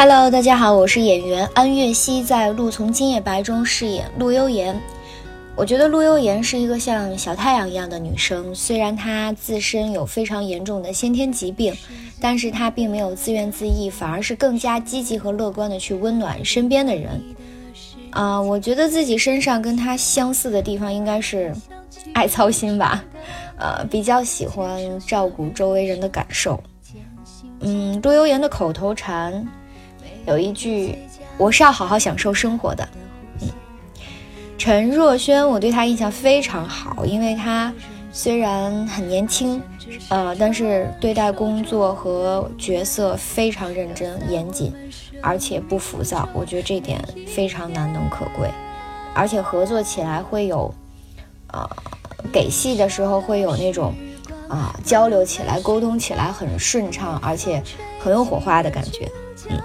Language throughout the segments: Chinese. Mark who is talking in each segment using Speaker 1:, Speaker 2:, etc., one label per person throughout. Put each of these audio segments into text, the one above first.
Speaker 1: Hello，大家好，我是演员安月熙，在《路从今夜白》中饰演陆悠言。我觉得陆悠言是一个像小太阳一样的女生，虽然她自身有非常严重的先天疾病，但是她并没有自怨自艾，反而是更加积极和乐观的去温暖身边的人。啊，我觉得自己身上跟她相似的地方应该是爱操心吧，呃，比较喜欢照顾周围人的感受。嗯，陆悠言的口头禅。有一句，我是要好好享受生活的。嗯，陈若萱，我对她印象非常好，因为她虽然很年轻，呃，但是对待工作和角色非常认真严谨，而且不浮躁。我觉得这点非常难能可贵，而且合作起来会有，呃，给戏的时候会有那种啊交流起来、沟通起来很顺畅，而且很有火花的感觉。嗯。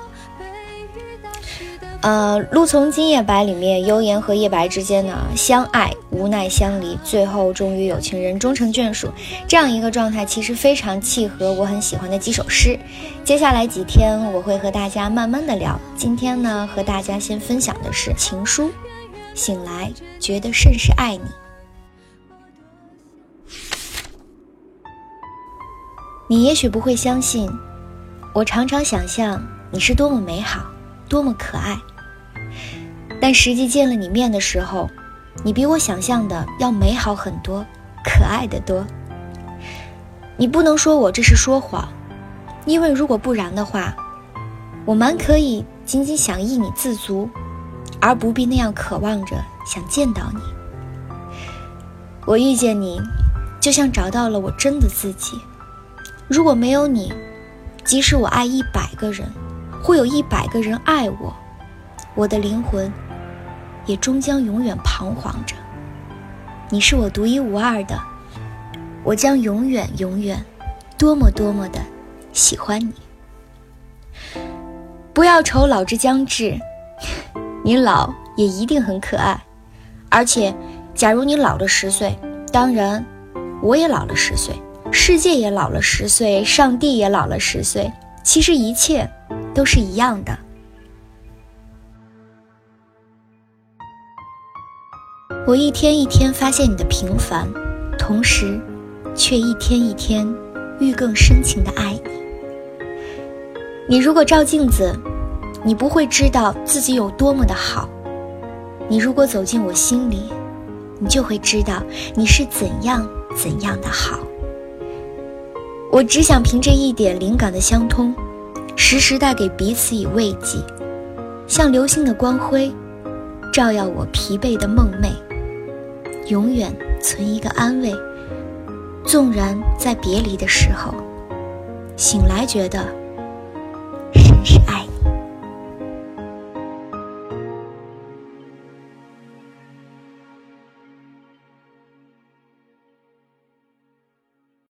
Speaker 1: 呃，《陆从今夜白》里面，幽言和夜白之间呢相爱，无奈相离，最后终于有情人终成眷属，这样一个状态其实非常契合我很喜欢的几首诗。接下来几天我会和大家慢慢的聊。今天呢，和大家先分享的是《情书》，醒来觉得甚是爱你。你也许不会相信，我常常想象你是多么美好，多么可爱。但实际见了你面的时候，你比我想象的要美好很多，可爱的多。你不能说我这是说谎，因为如果不然的话，我蛮可以仅仅想依你自足，而不必那样渴望着想见到你。我遇见你，就像找到了我真的自己。如果没有你，即使我爱一百个人，会有一百个人爱我，我的灵魂。也终将永远彷徨着。你是我独一无二的，我将永远永远，多么多么的喜欢你。不要愁老之将至，你老也一定很可爱。而且，假如你老了十岁，当然，我也老了十岁，世界也老了十岁，上帝也老了十岁。其实一切都是一样的。我一天一天发现你的平凡，同时，却一天一天愈更深情的爱你。你如果照镜子，你不会知道自己有多么的好；你如果走进我心里，你就会知道你是怎样怎样的好。我只想凭着一点灵感的相通，时时带给彼此以慰藉，像流星的光辉，照耀我疲惫的梦寐。永远存一个安慰，纵然在别离的时候，醒来觉得。